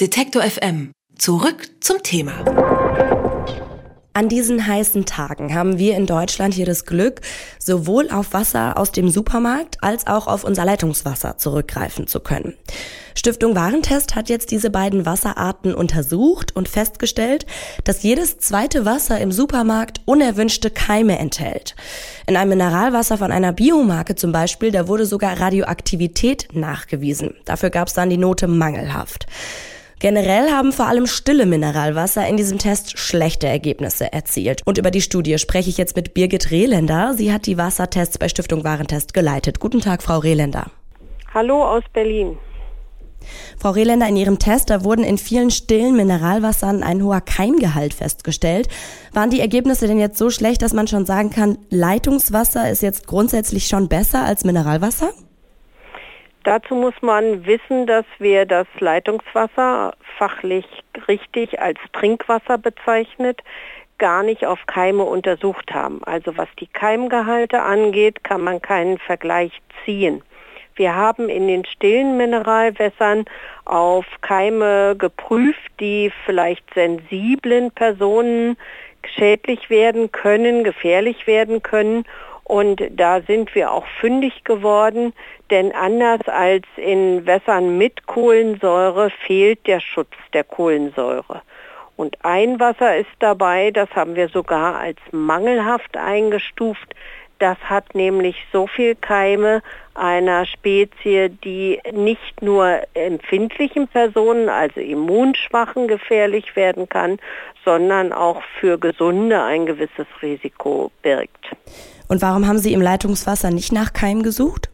Detektor FM. Zurück zum Thema. An diesen heißen Tagen haben wir in Deutschland hier das Glück, sowohl auf Wasser aus dem Supermarkt als auch auf unser Leitungswasser zurückgreifen zu können. Stiftung Warentest hat jetzt diese beiden Wasserarten untersucht und festgestellt, dass jedes zweite Wasser im Supermarkt unerwünschte Keime enthält. In einem Mineralwasser von einer Biomarke zum Beispiel, da wurde sogar Radioaktivität nachgewiesen. Dafür gab es dann die Note mangelhaft. Generell haben vor allem stille Mineralwasser in diesem Test schlechte Ergebnisse erzielt. Und über die Studie spreche ich jetzt mit Birgit Rehländer. Sie hat die Wassertests bei Stiftung Warentest geleitet. Guten Tag, Frau Rehländer. Hallo aus Berlin. Frau Rehländer, in Ihrem Test, da wurden in vielen stillen Mineralwassern ein hoher Keimgehalt festgestellt. Waren die Ergebnisse denn jetzt so schlecht, dass man schon sagen kann, Leitungswasser ist jetzt grundsätzlich schon besser als Mineralwasser? Dazu muss man wissen, dass wir das Leitungswasser fachlich richtig als Trinkwasser bezeichnet, gar nicht auf Keime untersucht haben. Also was die Keimgehalte angeht, kann man keinen Vergleich ziehen. Wir haben in den stillen Mineralwässern auf Keime geprüft, die vielleicht sensiblen Personen schädlich werden können, gefährlich werden können und da sind wir auch fündig geworden, denn anders als in Wässern mit Kohlensäure fehlt der Schutz der Kohlensäure. Und ein Wasser ist dabei, das haben wir sogar als mangelhaft eingestuft. Das hat nämlich so viel Keime einer Spezie, die nicht nur empfindlichen Personen, also immunschwachen, gefährlich werden kann, sondern auch für Gesunde ein gewisses Risiko birgt. Und warum haben Sie im Leitungswasser nicht nach Keim gesucht?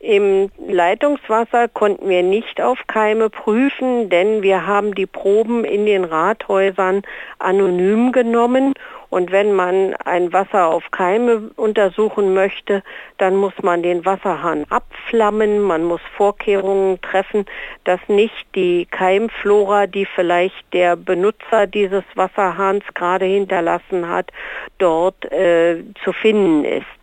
Im Leitungswasser konnten wir nicht auf Keime prüfen, denn wir haben die Proben in den Rathäusern anonym genommen und wenn man ein Wasser auf Keime untersuchen möchte, dann muss man den Wasserhahn abflammen, man muss Vorkehrungen treffen, dass nicht die Keimflora, die vielleicht der Benutzer dieses Wasserhahns gerade hinterlassen hat, dort äh, zu finden ist.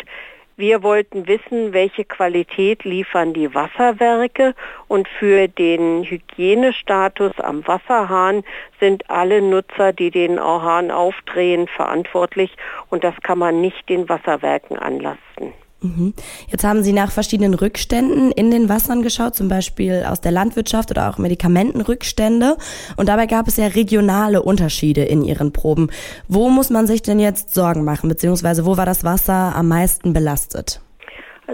Wir wollten wissen, welche Qualität liefern die Wasserwerke und für den Hygienestatus am Wasserhahn sind alle Nutzer, die den Hahn aufdrehen, verantwortlich und das kann man nicht den Wasserwerken anlasten. Mhm. Jetzt haben Sie nach verschiedenen Rückständen in den Wassern geschaut, zum Beispiel aus der Landwirtschaft oder auch Medikamentenrückstände. Und dabei gab es ja regionale Unterschiede in Ihren Proben. Wo muss man sich denn jetzt Sorgen machen, beziehungsweise wo war das Wasser am meisten belastet?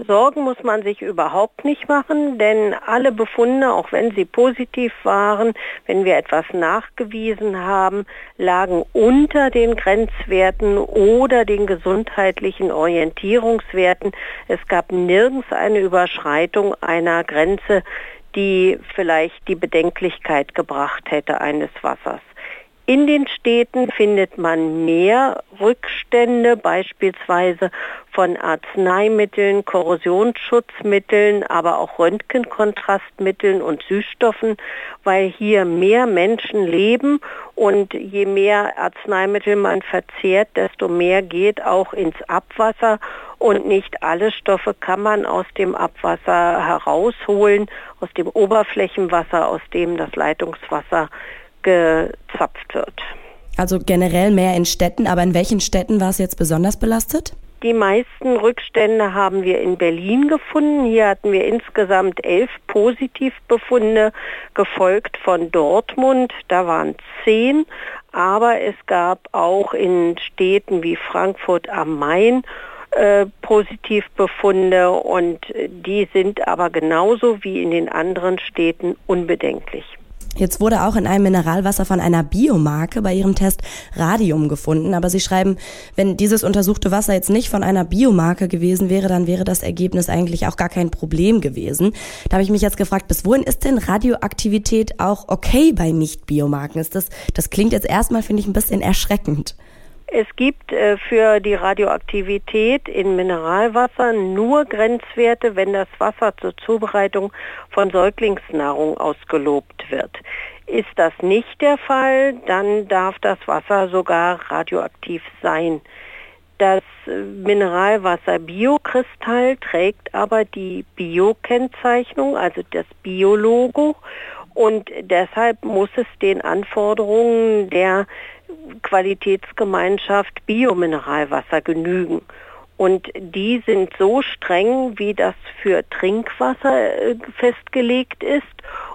Sorgen muss man sich überhaupt nicht machen, denn alle Befunde, auch wenn sie positiv waren, wenn wir etwas nachgewiesen haben, lagen unter den Grenzwerten oder den gesundheitlichen Orientierungswerten. Es gab nirgends eine Überschreitung einer Grenze, die vielleicht die Bedenklichkeit gebracht hätte eines Wassers. In den Städten findet man mehr Rückstände, beispielsweise von Arzneimitteln, Korrosionsschutzmitteln, aber auch Röntgenkontrastmitteln und Süßstoffen, weil hier mehr Menschen leben und je mehr Arzneimittel man verzehrt, desto mehr geht auch ins Abwasser und nicht alle Stoffe kann man aus dem Abwasser herausholen, aus dem Oberflächenwasser, aus dem das Leitungswasser gezapft wird. Also generell mehr in Städten, aber in welchen Städten war es jetzt besonders belastet? Die meisten Rückstände haben wir in Berlin gefunden. Hier hatten wir insgesamt elf Positivbefunde, gefolgt von Dortmund. Da waren zehn. Aber es gab auch in Städten wie Frankfurt am Main äh, Positivbefunde und die sind aber genauso wie in den anderen Städten unbedenklich. Jetzt wurde auch in einem Mineralwasser von einer Biomarke bei ihrem Test Radium gefunden. Aber Sie schreiben, wenn dieses untersuchte Wasser jetzt nicht von einer Biomarke gewesen wäre, dann wäre das Ergebnis eigentlich auch gar kein Problem gewesen. Da habe ich mich jetzt gefragt, bis wohin ist denn Radioaktivität auch okay bei Nicht-Biomarken? Ist das, das klingt jetzt erstmal, finde ich, ein bisschen erschreckend. Es gibt äh, für die Radioaktivität in Mineralwasser nur Grenzwerte, wenn das Wasser zur Zubereitung von Säuglingsnahrung ausgelobt wird. Ist das nicht der Fall, dann darf das Wasser sogar radioaktiv sein. Das Mineralwasser Biokristall trägt aber die Bio-Kennzeichnung, also das Biologo Und deshalb muss es den Anforderungen der Qualitätsgemeinschaft Biomineralwasser genügen. Und die sind so streng, wie das für Trinkwasser äh, festgelegt ist.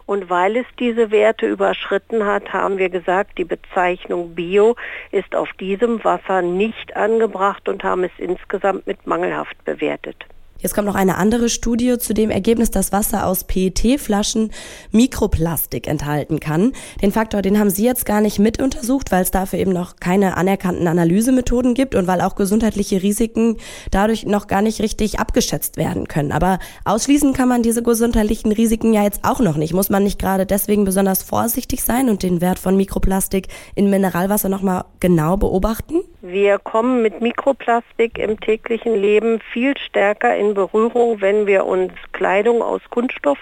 Und weil es diese Werte überschritten hat, haben wir gesagt, die Bezeichnung Bio ist auf diesem Wasser nicht angebracht und haben es insgesamt mit mangelhaft bewertet. Jetzt kommt noch eine andere Studie zu dem Ergebnis, dass Wasser aus PET-Flaschen Mikroplastik enthalten kann. Den Faktor, den haben Sie jetzt gar nicht mit untersucht, weil es dafür eben noch keine anerkannten Analysemethoden gibt und weil auch gesundheitliche Risiken dadurch noch gar nicht richtig abgeschätzt werden können. Aber ausschließen kann man diese gesundheitlichen Risiken ja jetzt auch noch nicht. Muss man nicht gerade deswegen besonders vorsichtig sein und den Wert von Mikroplastik in Mineralwasser nochmal genau beobachten? Wir kommen mit Mikroplastik im täglichen Leben viel stärker in Berührung, wenn wir uns Kleidung aus Kunststoff,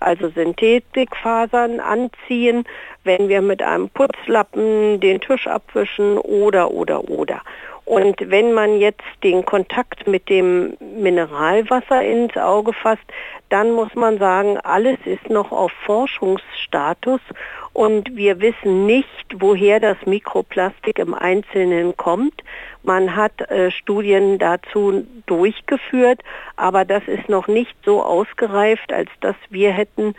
also Synthetikfasern anziehen, wenn wir mit einem Putzlappen den Tisch abwischen oder oder oder. Und wenn man jetzt den Kontakt mit dem Mineralwasser ins Auge fasst, dann muss man sagen, alles ist noch auf Forschungsstatus und wir wissen nicht, woher das Mikroplastik im Einzelnen kommt. Man hat äh, Studien dazu durchgeführt, aber das ist noch nicht so ausgereift, als dass wir hätten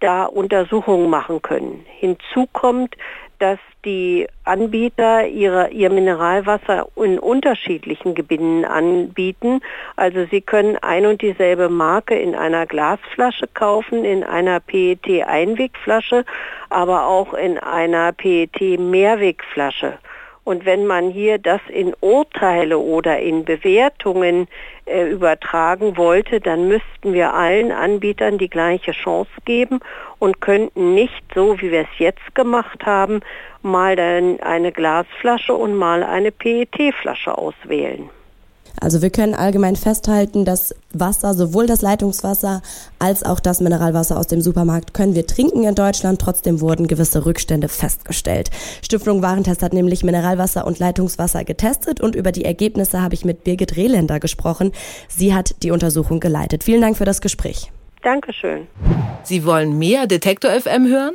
da Untersuchungen machen können. Hinzu kommt, dass die Anbieter ihre, ihr Mineralwasser in unterschiedlichen Gebinden anbieten. Also sie können ein und dieselbe Marke in einer Glasflasche kaufen, in einer PET-Einwegflasche, aber auch in einer PET-Mehrwegflasche. Und wenn man hier das in Urteile oder in Bewertungen äh, übertragen wollte, dann müssten wir allen Anbietern die gleiche Chance geben und könnten nicht so, wie wir es jetzt gemacht haben, mal dann eine Glasflasche und mal eine PET-Flasche auswählen. Also wir können allgemein festhalten, dass Wasser, sowohl das Leitungswasser als auch das Mineralwasser aus dem Supermarkt können wir trinken in Deutschland. Trotzdem wurden gewisse Rückstände festgestellt. Stiftung Warentest hat nämlich Mineralwasser und Leitungswasser getestet und über die Ergebnisse habe ich mit Birgit Rehländer gesprochen. Sie hat die Untersuchung geleitet. Vielen Dank für das Gespräch. Dankeschön. Sie wollen mehr Detektor FM hören?